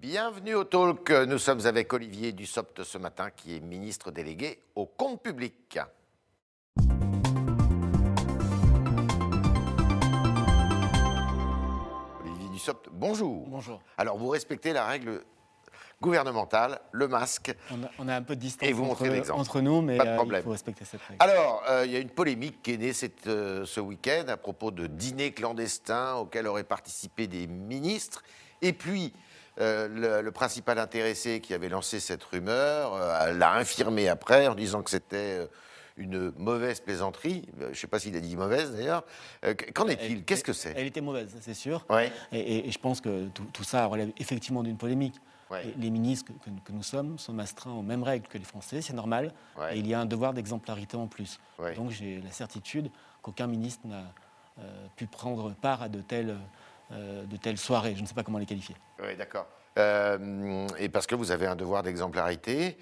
Bienvenue au Talk. Nous sommes avec Olivier Dussopt ce matin, qui est ministre délégué au compte public. Olivier Dussopt, bonjour. Bonjour. Alors, vous respectez la règle gouvernementale, le masque. On a, on a un peu de distance Et vous entre, l'exemple. entre nous, mais Pas de euh, problème. il faut respecter cette règle. Alors, euh, il y a une polémique qui est née cette, euh, ce week-end à propos de dîners clandestins auxquels auraient participé des ministres. Et puis, le, le principal intéressé qui avait lancé cette rumeur euh, l'a infirmé après en disant que c'était euh, une mauvaise plaisanterie. Euh, Je ne sais pas s'il a dit mauvaise d'ailleurs. Euh, Qu'en est-il? Qu'est-ce que c'est? Elle était mauvaise, c'est sûr. Ouais. Et, et- et je pense que tout, tout ça relève effectivement d'une polémique. Ouais. Les ministres que, nous sommes sommes astreints aux mêmes règles que les Français, c'est normal. Ouais. Et il y a un devoir d'exemplarité en plus. Donc j'ai la certitude qu'aucun ministre n'a euh, pu prendre part à de telles, euh, de telles soirées. Je ne sais pas comment les qualifier. Oui, d'accord. Euh, et parce que vous avez un devoir d'exemplarité.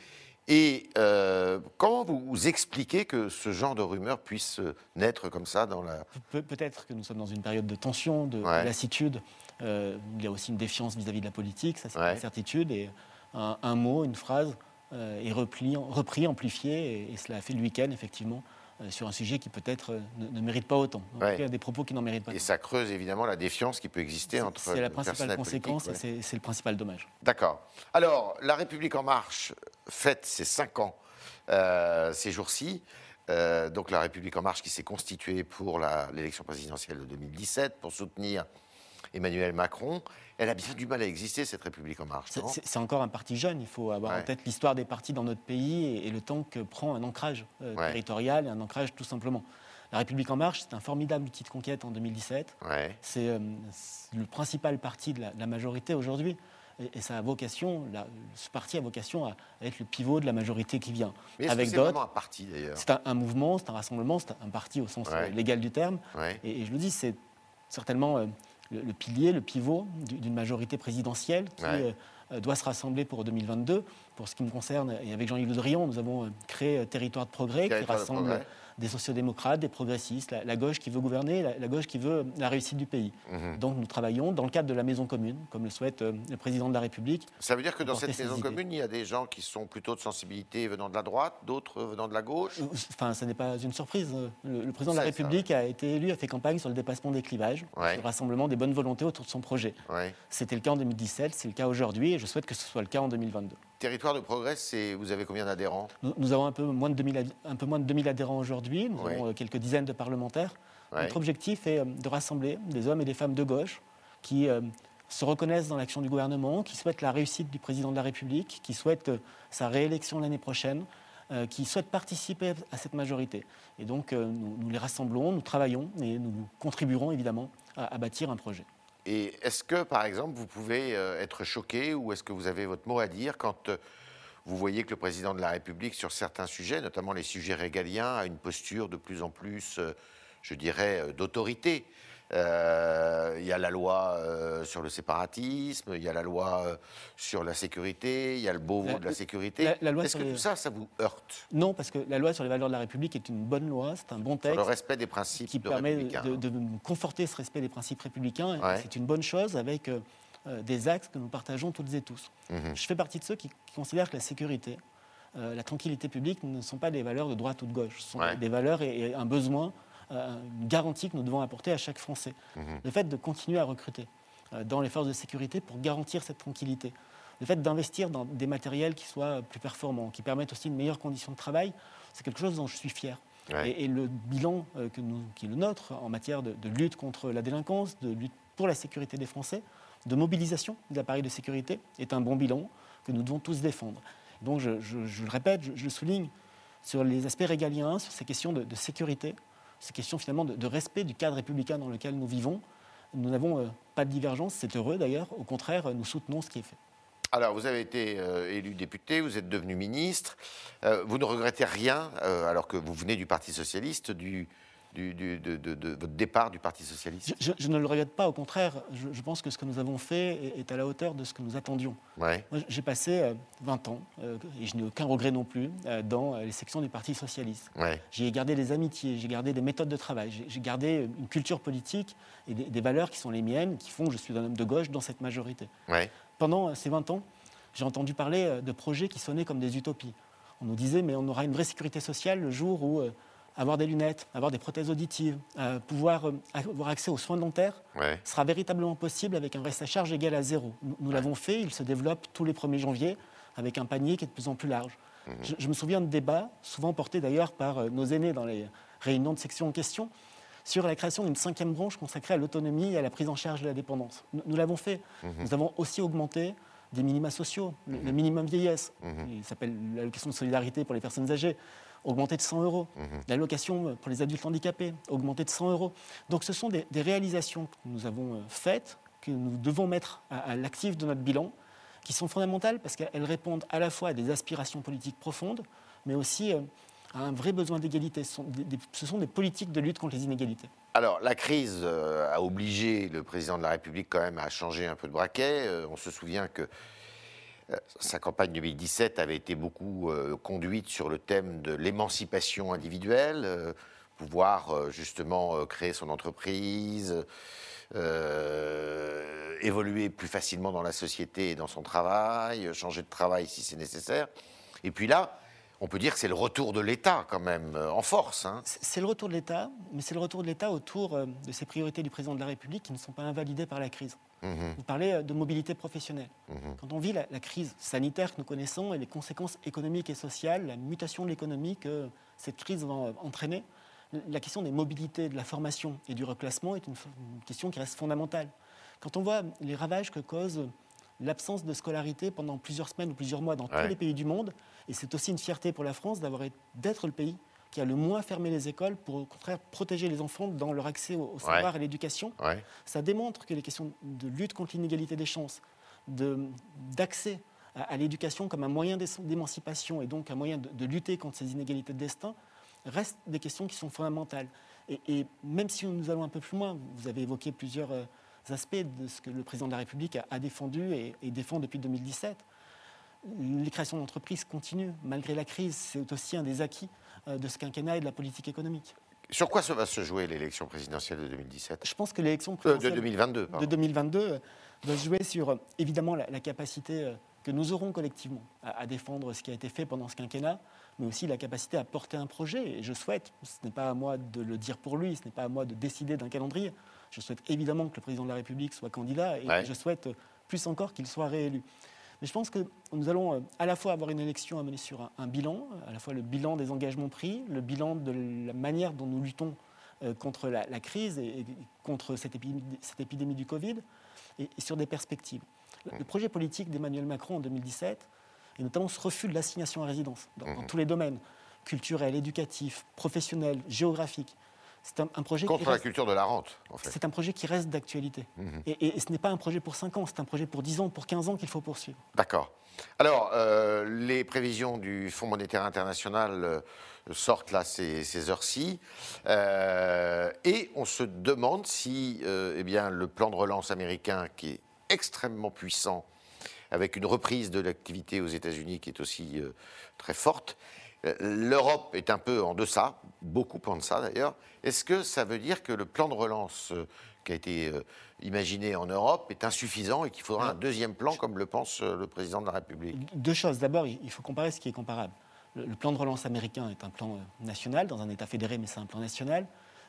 Et euh, comment vous, vous expliquez que ce genre de rumeur puisse euh, naître comme ça dans la... Pe- Peut-être que nous sommes dans une période de tension, de, lassitude. Euh, il y a aussi une défiance vis-à-vis de la politique, ça c'est Ouais. une certitude. Et un, un mot, une phrase euh, est repli, repris, amplifié, et, et cela a fait le week-end, effectivement, euh, sur un sujet qui peut-être euh, ne, ne mérite pas autant. En Ouais. tout cas, des propos qui n'en méritent pas. Et tant. ça creuse évidemment la défiance qui peut exister entre C'est la principale conséquence et c'est- le principal dommage. D'accord. Alors, La République En Marche fête ses cinq ans euh, ces jours-ci. Euh, donc la République En Marche qui s'est constituée pour l'élection présidentielle de 2017 pour soutenir Emmanuel Macron. Elle a bien du mal à exister, cette République En Marche. C'est- C'est c'est encore un parti jeune. Il faut avoir Ouais. en tête l'histoire des partis dans notre pays et, et le temps que prend un ancrage euh, Ouais. territorial et un ancrage tout simplement. La République En Marche, c'est un formidable outil de conquête en 2017. Ouais. C'est euh, c'est le principal parti de la, de la majorité aujourd'hui. Et, et ça a vocation, la- ce parti a vocation à, à être le pivot de la majorité qui vient. Mais Avec c'est d'autres, vraiment un parti d'ailleurs? c'est un, un mouvement, c'est un rassemblement, c'est un parti au sens euh, légal du terme. Et, et je le dis, c'est certainement euh, le, le pilier, le pivot du- d'une majorité présidentielle qui Ouais. euh, doit se rassembler pour 2022. Pour ce qui me concerne, et avec Jean-Yves Le Drian, nous avons euh, créé euh, Territoire de progrès Territoire qui rassemble progrès. Des sociodémocrates, des progressistes, la, la gauche qui veut gouverner, la, la gauche qui veut la réussite du pays. Mhm. Donc nous travaillons dans le cadre de la maison commune, comme le souhaite euh, le président de la République. Ça veut dire que dans cette maison idées. commune, il y a des gens qui sont plutôt de sensibilité venant de la droite, d'autres venant de la gauche? Euh, Enfin, ce n'est pas une surprise. euh, Le, le président de la ça, République a été élu, a fait campagne sur le dépassement des clivages, Ouais. sur le rassemblement des bonnes volontés autour de son projet. Ouais. C'était le cas en 2017, c'est le cas aujourd'hui, et je souhaite que ce soit le cas en 2022. Territoire de progrès, c'est vous avez combien d'adhérents? Nous, nous avons un peu moins de 2000, ad- un peu moins de 2000 adhérents aujourd'hui, nous avons euh, quelques dizaines de parlementaires. Notre objectif est euh, de rassembler des hommes et des femmes de gauche qui euh, se reconnaissent dans l'action du gouvernement, qui souhaitent la réussite du président de la République, qui souhaitent euh, sa réélection l'année prochaine, euh, qui souhaitent participer à cette majorité. Et donc nous, nous les rassemblons, nous travaillons et nous contribuerons évidemment à, à bâtir un projet. Et est-ce que, par exemple, vous pouvez euh, être choqué ou est-ce que vous avez votre mot à dire quand euh, vous voyez que le président de la République, sur certains sujets, notamment les sujets régaliens, a une posture de plus en plus, euh, je dirais, d'autorité? Il y a la loi euh, sur le séparatisme, il y a la loi euh, sur la sécurité, il y a le Beauvau La- de la sécurité. la- la loi Est-ce sur que les- tout ça, ça vous heurte? Non, parce que la loi sur les valeurs de la République est une bonne loi, c'est un bon Sur texte. le respect des principes qui de permet de, de conforter ce respect des principes républicains. Ouais. C'est une bonne chose avec euh, euh, des axes que nous partageons toutes et tous. Mhm. Je fais partie de ceux qui, qui considèrent que la sécurité, euh, la tranquillité publique ne sont pas des valeurs de droite ou de gauche. Ce sont Ouais. des valeurs et, et un besoin, euh, une garantie que nous devons apporter à chaque Français. Mhm. Le fait de continuer à recruter euh, dans les forces de sécurité pour garantir cette tranquillité. Le fait d'investir dans des matériels qui soient plus performants, qui permettent aussi de meilleures conditions de travail, c'est quelque chose dont je suis fier. Ouais. Et, et le bilan euh, que nous- qui est le nôtre en matière de, de lutte contre la délinquance, de lutte pour la sécurité des Français, de mobilisation des appareils de sécurité, est un bon bilan que nous devons tous défendre. Donc je, je- je le répète, je, je souligne sur les aspects régaliens, sur ces questions de, de sécurité, ces questions finalement de, respect du cadre républicain dans lequel nous vivons. Nous n'avons euh, pas de divergence, c'est heureux d'ailleurs. Au contraire, nous soutenons ce qui est fait. Alors, vous avez été euh, élu député, vous êtes devenu ministre. Euh, vous ne regrettez rien, alors que vous venez du Parti Socialiste, du, du- du- de, de- de votre départ du Parti Socialiste Je, ne le regrette pas, au contraire, je, je pense que ce que nous avons fait est, à la hauteur de ce que nous attendions. Ouais. J'ai passé euh, 20 ans, euh, et je n'ai aucun regret non plus, euh, dans euh, les sections du Parti socialiste. Ouais. J'y ai gardé des amitiés, j'ai gardé des méthodes de travail, j'ai- j'ai gardé une culture politique et des, des valeurs qui sont les miennes, qui font que je suis un homme de gauche dans cette majorité. Ouais. pendant ces 20 ans, j'ai entendu parler de projets qui sonnaient comme des utopies. On nous disait, mais on aura une vraie sécurité sociale le jour où avoir des lunettes, avoir des prothèses auditives, pouvoir avoir accès aux soins dentaires sera véritablement possible avec un reste à charge égal à zéro. Nous, l'avons fait, il se développe tous les 1er janvier avec un panier qui est de plus en plus large. Mhm. Je, me souviens de débats, souvent portés d'ailleurs par nos aînés dans les réunions de section en question, sur la création d'une cinquième branche consacrée à l'autonomie et à la prise en charge de la dépendance. Nous, l'avons fait. Mhm. Nous avons aussi augmenté des minima sociaux, le, mhm. minimum vieillesse, mhm. il s'appelle l'allocation de solidarité pour les personnes âgées, augmenté de 100 euros. L'allocation pour les adultes handicapés, augmenté de 100 euros. Donc ce sont des, réalisations que nous avons euh, faites, que nous devons mettre à, l'actif de notre bilan, qui sont fondamentales parce qu'elles répondent à la fois à des aspirations politiques profondes, mais aussi un vrai besoin d'égalité. Ce, ce, sont des politiques de lutte contre les inégalités. Alors, la crise euh, a obligé le président de la République quand même à changer un peu de braquet. Euh, on se souvient que euh, sa campagne 2017 avait été beaucoup conduite sur le thème de l'émancipation individuelle, pouvoir justement créer son entreprise, évoluer plus facilement dans la société et dans son travail, changer de travail si c'est nécessaire. Et puis là, on peut dire que c'est le retour de l'État quand même, euh, en force. Hein. C'est le retour de l'État, mais c'est le retour de l'État autour euh, de ces priorités du président de la République qui ne sont pas invalidées par la crise. Mhm. Vous parlez euh, de mobilité professionnelle. Mhm. Quand on vit la, crise sanitaire que nous connaissons et les conséquences économiques et sociales, la mutation de l'économie que cette crise va entraîner, la question des mobilités, de la formation et du reclassement est une, question qui reste fondamentale. Quand on voit les ravages que cause l'absence de scolarité pendant plusieurs semaines ou plusieurs mois dans tous les pays du monde, et c'est aussi une fierté pour la France d'être le pays qui a le moins fermé les écoles pour au contraire protéger les enfants dans leur accès au, savoir et à l'éducation. Ça démontre que les questions de lutte contre l'inégalité des chances, d'accès à, l'éducation comme un moyen d'émancipation et donc un moyen de, lutter contre ces inégalités de destin restent des questions qui sont fondamentales. Et, même si nous allons un peu plus loin, vous avez évoqué plusieurs euh, aspects de ce que le président de la République a, défendu et, et défend depuis 2017 les créations d'entreprises continuent malgré la crise. C'est aussi un des acquis euh, de ce quinquennat et de la politique économique. Sur quoi va se jouer l'élection présidentielle de 2017 Je pense que l'élection euh, de 2022, de 2022 euh, va se jouer sur évidemment la, capacité que nous aurons collectivement à, défendre ce qui a été fait pendant ce quinquennat, mais aussi la capacité à porter un projet. Et je souhaite, ce n'est pas à moi de le dire pour lui, ce n'est pas à moi de décider d'un calendrier. Je souhaite évidemment que le président de la République soit candidat et je souhaite plus encore qu'il soit réélu. Mais je pense que nous allons euh, à la fois avoir une élection à mener sur un, bilan, à la fois le bilan des engagements pris, le bilan de la manière dont nous luttons euh, contre la, crise et, contre cette épidémie, du Covid, et, sur des perspectives. Le, projet politique d'Emmanuel Macron en 2017, et notamment ce refus de l'assignation à résidence dans, dans mmh. tous les domaines, culturel, éducatif, professionnel, géographique, c'est un, projet Contre la culture de la rente, en fait. C'est un projet qui reste d'actualité. Mhm. Et, ce n'est pas un projet pour 5 ans, c'est un projet pour 10 ans, pour 15 ans qu'il faut poursuivre. D'accord. Alors, euh, les prévisions du Fonds monétaire international euh, sortent là ces, heures-ci. Euh, et on se demande si eh bien, le plan de relance américain, qui est extrêmement puissant, avec une reprise de l'activité aux États-Unis qui est aussi très forte, L'Europe est un peu en deçà, beaucoup en deçà d'ailleurs. Est-ce que ça veut dire que le plan de relance euh, qui a été euh, imaginé en Europe est insuffisant et qu'il faudra un deuxième plan, comme le pense le président de la République? Deux choses. D'abord, il faut comparer ce qui est comparable. Le plan de relance américain est un plan national, dans un État fédéré, mais c'est un plan national.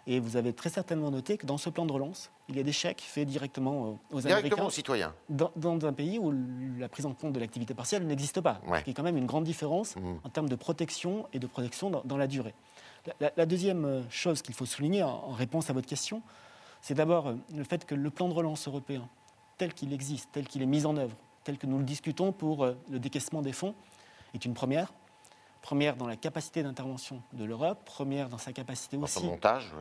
Et vous avez très certainement noté que dans ce plan de relance, il y a des chèques faits directement aux Américains. Directement aux citoyens. Dans, un pays où la prise en compte de l'activité partielle n'existe pas. Ce qui est quand même une grande différence mmh. en termes de protection et de protection dans, la durée. La, deuxième euh, chose qu'il faut souligner en, réponse à votre question, c'est d'abord euh, le fait que le plan de relance européen, tel qu'il existe, tel qu'il est mis en œuvre, tel que nous le discutons pour euh, le décaissement des fonds, est une première première dans la capacité d'intervention de l'Europe, première dans sa capacité aussi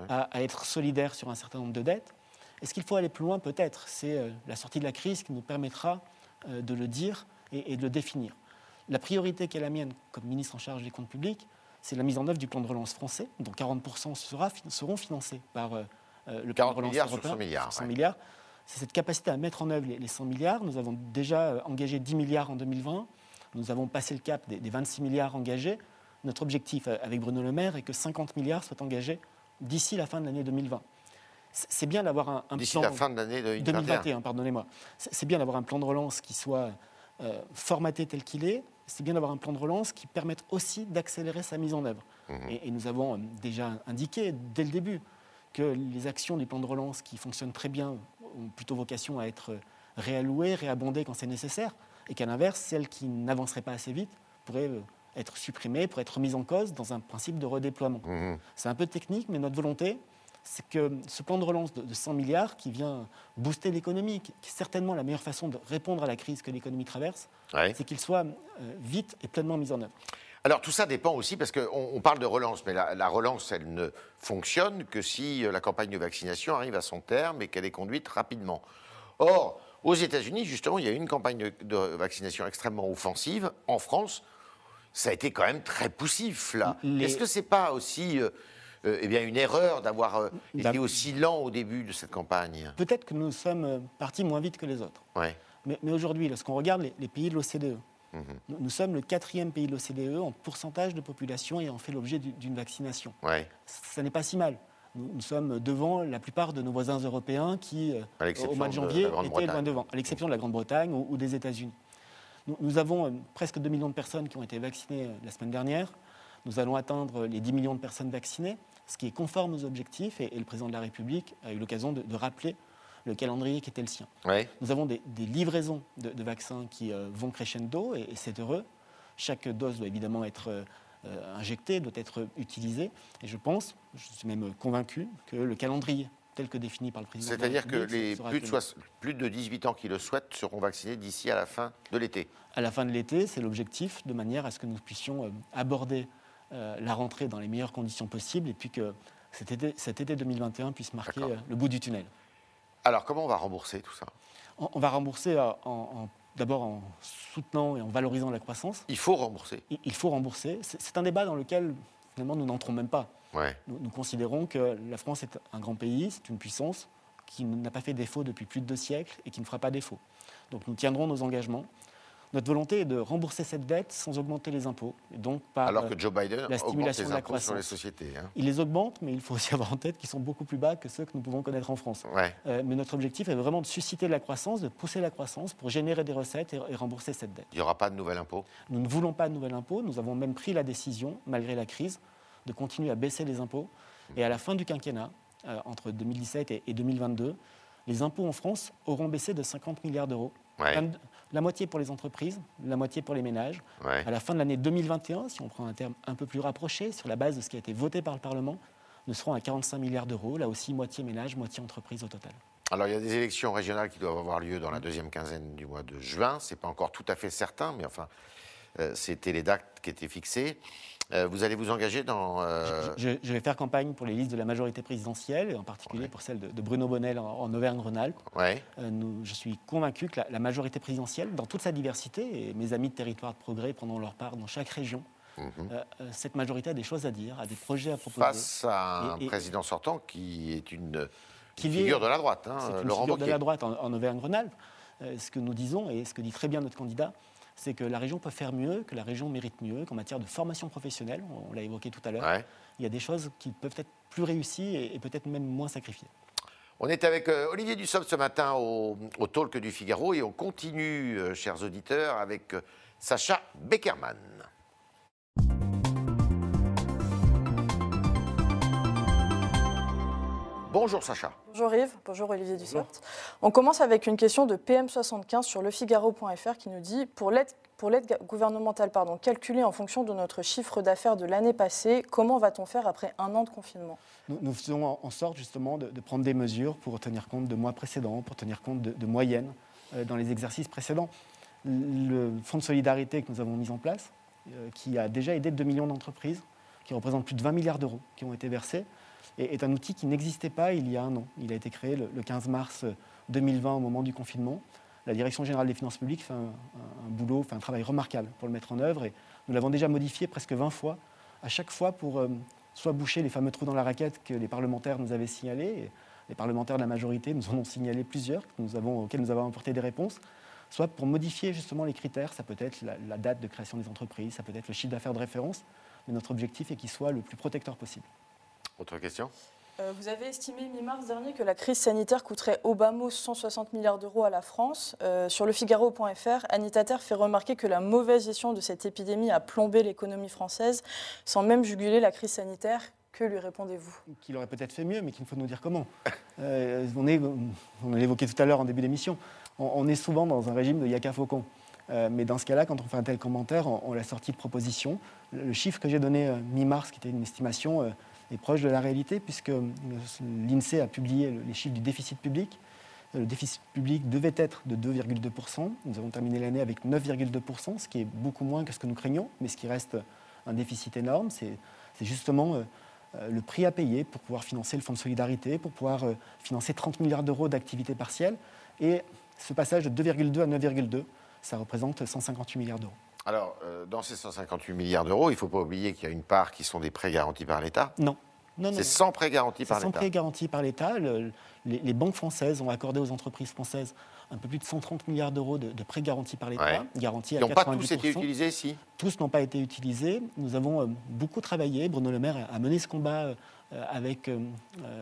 à, être solidaire sur un certain nombre de dettes. Est-ce qu'il faut aller plus loin Peut-être? C'est euh, la sortie de la crise qui nous permettra euh, de le dire et, de le définir. La priorité qui est la mienne comme ministre en charge des comptes publics, c'est la mise en œuvre du plan de relance français, dont 40% sera, seront financés par euh, le plan de relance milliards européen. 100 milliards. 100 milliards. C'est cette capacité à mettre en œuvre les 100 milliards. Nous avons déjà engagé 10 milliards en 2020. Nous avons passé le cap des, 26 milliards engagés. Notre objectif euh, avec Bruno Le Maire est que 50 milliards soient engagés d'ici la fin de l'année 2020. c'est bien d'avoir un, un D'ici la fin de l'année 2021. 2021 pardonnez-moi. C'est bien d'avoir un plan de relance qui soit euh, formaté tel qu'il est. C'est bien d'avoir un plan de relance qui permette aussi d'accélérer sa mise en œuvre. Mhm. Et, nous avons euh, déjà indiqué dès le début que les actions du plan de relance qui fonctionnent très bien ont plutôt vocation à être réallouées, réabondées quand c'est nécessaire, et qu'à l'inverse, celles qui n'avanceraient pas assez vite pourraient euh, être supprimées, pourraient être mises en cause dans un principe de redéploiement. Mhm. C'est un peu technique, mais notre volonté, c'est que ce plan de relance de 100 milliards qui vient booster l'économie, qui est certainement la meilleure façon de répondre à la crise que l'économie traverse, c'est qu'il soit euh, vite et pleinement mis en œuvre. Alors tout ça dépend aussi, parce qu'on parle de relance, mais la, relance, elle ne fonctionne que si euh, la campagne de vaccination arrive à son terme et qu'elle est conduite rapidement. Or, aux États-Unis, justement, il y a eu une campagne de, vaccination extrêmement offensive. En France, ça a été quand même très poussif, là. Est-ce que c'est pas aussi... Euh, euh, eh bien, une erreur d'avoir euh, été aussi lent au début de cette campagne? Peut-être que nous sommes euh, partis moins vite que les autres. Mais, aujourd'hui, lorsqu'on regarde les, pays de l'OCDE, mhm. nous, sommes le quatrième pays de l'OCDE en pourcentage de population ayant fait l'objet d'une vaccination. Ça n'est pas si mal. Nous, sommes devant la plupart de nos voisins européens qui, au mois de janvier, étaient loin devant, à l'exception de la Grande-Bretagne ou, des États-Unis. Nous, nous, avons presque 2 millions de personnes qui ont été vaccinées la semaine dernière. Nous allons atteindre les 10 millions de personnes vaccinées ce qui est conforme aux objectifs, et, le président de la République a eu l'occasion de, rappeler le calendrier qui était le sien. Nous avons des, livraisons de, vaccins qui euh, vont crescendo, et, c'est heureux. Chaque dose doit évidemment être euh, injectée, doit être utilisée, et je pense, je suis même convaincu, que le calendrier tel que défini par le président. C'est-à-dire que les plus de, plus de 18 ans qui le souhaitent seront vaccinés d'ici à la fin de l'été. À la fin de l'été, c'est l'objectif, de manière à ce que nous puissions euh, aborder euh, la rentrée dans les meilleures conditions possibles et puis que cet été, 2021 puisse marquer euh, le bout du tunnel. Alors comment on va rembourser tout ça? On, va rembourser euh, d'abord en soutenant et en valorisant la croissance. Il faut rembourser. Il, faut rembourser. C'est un débat dans lequel finalement nous n'entrons même pas. Nous, considérons que la France est un grand pays, c'est une puissance qui n'a pas fait défaut depuis plus de deux siècles et qui ne fera pas défaut. Donc nous tiendrons nos engagements. Notre volonté est de rembourser cette dette sans augmenter les impôts. Et donc par Alors que Joe Biden la stimulation les impôts sur les sociétés. Hein. Il les augmente, mais il faut aussi avoir en tête qu'ils sont beaucoup plus bas que ceux que nous pouvons connaître en France. Euh, mais notre objectif est vraiment de susciter la croissance, de pousser la croissance pour générer des recettes et, rembourser cette dette. Il n'y aura pas de nouvel impôt? Nous ne voulons pas de nouvel impôt. Nous avons même pris la décision, malgré la crise, de continuer à baisser les impôts. Et à la fin du quinquennat, euh, entre 2017 et 2022, les impôts en France auront baissé de 50 milliards d'euros. La moitié pour les entreprises, la moitié pour les ménages. À la fin de l'année 2021, si on prend un terme un peu plus rapproché, sur la base de ce qui a été voté par le Parlement, nous serons à 45 milliards d'euros, là aussi moitié ménage, moitié entreprise au total. Alors il y a des élections régionales qui doivent avoir lieu dans la deuxième quinzaine du mois de juin. Ce n'est pas encore tout à fait certain, mais enfin, c'était les dates qui étaient fixées. Euh, vous allez vous engager dans... Euh, je, vais faire campagne pour les listes de la majorité présidentielle, et en particulier pour celle de, Bruno Bonnel en, Auvergne-Rhône-Alpes. Ouais. Euh, je suis convaincu que la, majorité présidentielle, dans toute sa diversité, et mes amis de territoire de progrès prendront leur part dans chaque région, mhm. cette majorité a des choses à dire, a des projets à proposer. Face à un président sortant qui est une, figure de la droite, hein, une figure de la droite en, en Auvergne-Rhône-Alpes. ce que nous disons, et ce que dit très bien notre candidat, c'est que la région peut faire mieux, que la région mérite mieux, qu'en matière de formation professionnelle, on l'a évoqué tout à l'heure, il y a des choses qui peuvent être plus réussies et, peut-être même moins sacrifiées. On est avec euh, Olivier Dussopt ce matin au, au, Talk du Figaro et on continue, euh, chers auditeurs, avec euh, Sacha Beckerman. Bonjour Sacha. Bonjour Yves, bonjour Olivier Dussopt. On commence avec une question de PM75 sur lefigaro.fr qui nous dit pour l'aide pour l'aide gouvernementale pardon, calculée en fonction de notre chiffre d'affaires de l'année passée, comment va-t-on faire après un an de confinement? Nous, faisons en sorte justement de, prendre des mesures pour tenir compte de mois précédents, pour tenir compte de, moyennes euh, dans les exercices précédents. Le fonds de solidarité que nous avons mis en place, euh, qui a déjà aidé 2 millions d'entreprises, qui représente plus de 20 milliards d'euros qui ont été versés, est un outil qui n'existait pas il y a un an. Il a été créé le 15 mars 2020 au moment du confinement. La Direction générale des finances publiques fait un, boulot, un travail remarquable pour le mettre en œuvre et nous l'avons déjà modifié presque 20 fois, à chaque fois pour euh, soit boucher les fameux trous dans la raquette que les parlementaires nous avaient signalés, les parlementaires de la majorité nous en ont signalé plusieurs nous auxquels nous avons apporté des réponses, soit pour modifier justement les critères, ça peut être la date de création des entreprises, ça peut être le chiffre d'affaires de référence, mais notre objectif est qu'il soit le plus protecteur possible. Autre question? Euh, vous avez estimé mi-mars dernier que la crise sanitaire coûterait au bas mot 160 milliards d'euros à la France. Euh, sur le Figaro.fr, Anita Ter fait remarquer que la mauvaise gestion de cette épidémie a plombé l'économie française sans même juguler la crise sanitaire. Que lui répondez-vous? Qu'il aurait peut-être fait mieux, mais qu'il faut nous dire comment. Euh, on, est, on l'évoquait tout à l'heure en début d'émission, on, est souvent dans un régime de yaka faucon. mais dans ce cas-là, quand on fait un tel commentaire, on, l'a sorti de proposition. Le, chiffre que j'ai donné mi-mars, qui était une estimation est proche de la réalité, puisque l'INSEE a publié les chiffres du déficit public. Le déficit public devait être de 2,2%. Nous avons terminé l'année avec 9,2%, ce qui est beaucoup moins que ce que nous craignons, mais ce qui reste un déficit énorme. C'est justement euh, euh, le prix à payer pour pouvoir financer le fonds de solidarité, pour pouvoir euh, financer 30 milliards d'euros d'activités partielles. Et ce passage de 2,2 à 9,2, ça représente 158 milliards d'euros. Alors, euh, dans ces 158 milliards d'euros, il ne faut pas oublier qu'il y a une part qui sont des prêts garantis par l'État. Non. non, C'est sans prêts garantis par l'État. Sans prêts garantis par l'État. Les, banques françaises ont accordé aux entreprises françaises un peu plus de 130 milliards d'euros de, prêts garantis par l'État, garantis à Ils n'ont pas tous été utilisés ici Tous n'ont pas été utilisés. Nous avons euh, beaucoup travaillé. Bruno Le Maire a mené ce combat euh, avec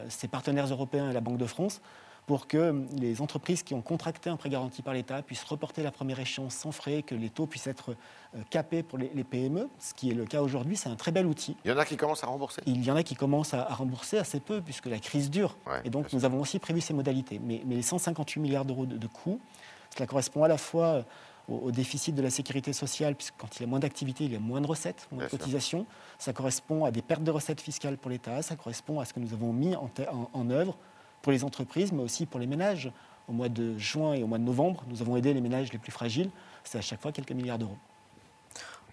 ses partenaires européens et la Banque de France pour que les entreprises qui ont contracté un prêt garanti par l'État puissent reporter la première échéance sans frais, que les taux puissent être euh, capés pour les, PME, ce qui est le cas aujourd'hui. C'est un très bel outil. Il y en a qui commencent à rembourser Il y en a qui commencent à, rembourser assez peu, puisque la crise dure. et donc, nous avons aussi prévu ces modalités. Mais, les 158 milliards d'euros de, coûts, cela correspond à la fois euh, au, déficit de la sécurité sociale, puisque quand il y a moins d'activité, il y a moins de recettes, moins de cotisations. Ça correspond à des pertes de recettes fiscales pour l'État. Ça correspond à ce que nous avons mis en, en œuvre pour les entreprises, mais aussi pour les ménages. Au mois de juin et au mois de novembre, nous avons aidé les ménages les plus fragiles. C'est à chaque fois quelques milliards d'euros.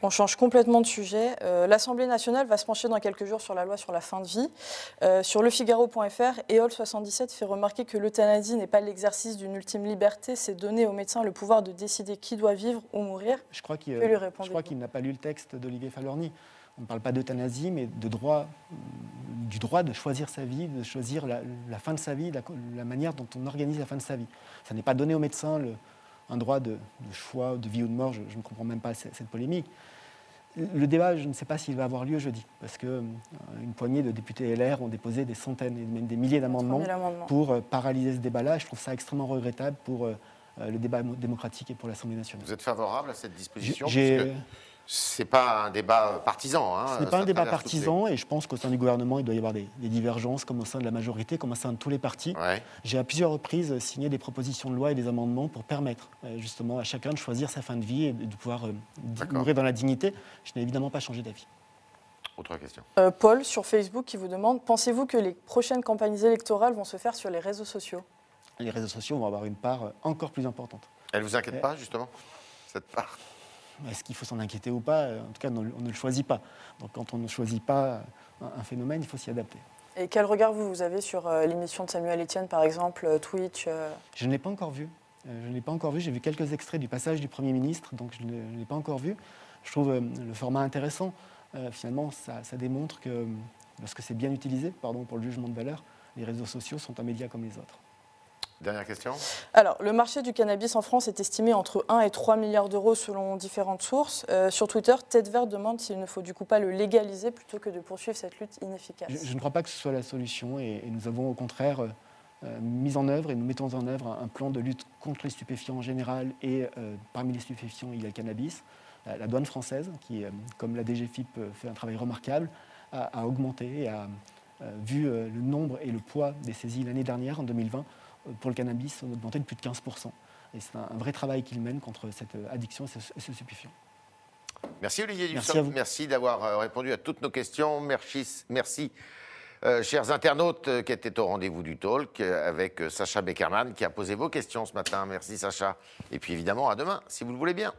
On change complètement de sujet. Euh, L'Assemblée nationale va se pencher dans quelques jours sur la loi sur la fin de vie. Euh, sur lefigaro.fr, EOL77 fait remarquer que l'euthanasie n'est pas l'exercice d'une ultime liberté, c'est donner aux médecins le pouvoir de décider qui doit vivre ou mourir. Je crois qu'il n'a pas lu le texte d'Olivier Falorni. On ne parle pas d'euthanasie, mais de droit, du droit de choisir sa vie, de choisir la, fin de sa vie, la, manière dont on organise la fin de sa vie. Ça n'est pas donné au médecin un droit de, choix, de vie ou de mort. Je, ne comprends même pas cette, polémique. Le débat, je ne sais pas s'il va avoir lieu jeudi, parce qu'une euh, poignée de députés LR ont déposé des centaines et même des milliers d'amendements pour euh, paralyser ce débat-là. Je trouve ça extrêmement regrettable pour euh, le débat démocratique et pour l'Assemblée nationale. Vous êtes favorable à cette disposition c'est pas un débat partisan. Hein, Ce n'est pas un débat partisan et je pense qu'au sein du gouvernement, il doit y avoir des, divergences, comme au sein de la majorité, comme au sein de tous les partis. J'ai à plusieurs reprises signé des propositions de loi et des amendements pour permettre euh, justement à chacun de choisir sa fin de vie et de pouvoir euh, mourir dans la dignité. Je n'ai évidemment pas changé d'avis. Autre question. Euh, Paul, sur Facebook, qui vous demande Pensez-vous que les prochaines campagnes électorales vont se faire sur les réseaux sociaux? Les réseaux sociaux vont avoir une part encore plus importante. Elle ne vous inquiète pas, justement, cette part? Est-ce qu'il faut s'en inquiéter ou pas? En tout cas, on ne le choisit pas. Donc quand on ne choisit pas un phénomène, il faut s'y adapter. Et quel regard vous, avez sur euh, l'émission de Samuel Etienne, par exemple, euh, Twitch euh? Je ne l'ai pas encore vu. Je ne l'ai pas encore vu. J'ai vu quelques extraits du passage du Premier ministre, donc je ne l'ai pas encore vu. Je trouve le format intéressant. Finalement, ça, ça démontre que lorsque c'est bien utilisé, pardon pour le jugement de valeur, les réseaux sociaux sont un média comme les autres. Dernière question. Alors, le marché du cannabis en France est estimé entre 1 et 3 milliards d'euros selon différentes sources. Euh, sur Twitter, Tête Verte demande s'il ne faut du coup pas le légaliser plutôt que de poursuivre cette lutte inefficace. Je, ne crois pas que ce soit la solution et, nous avons au contraire euh, euh, mis en œuvre et nous mettons en œuvre un, plan de lutte contre les stupéfiants en général et parmi les stupéfiants, il y a le cannabis. La, douane française, qui, comme la DGFIP, fait un travail remarquable, a, a augmenté et a vu le nombre et le poids des saisies l'année dernière, en 2020 pour le cannabis ont augmenté de plus de 15%. Et c'est un, vrai travail qu'il mène contre cette addiction et ce, stupéfiant. Merci Olivier Dussopt, merci, d'avoir euh, répondu à toutes nos questions. Merci, merci euh, chers internautes euh, qui étaient au rendez-vous du talk avec Sacha Beckerman qui a posé vos questions ce matin. Merci Sacha. Et puis évidemment à demain, si vous le voulez bien.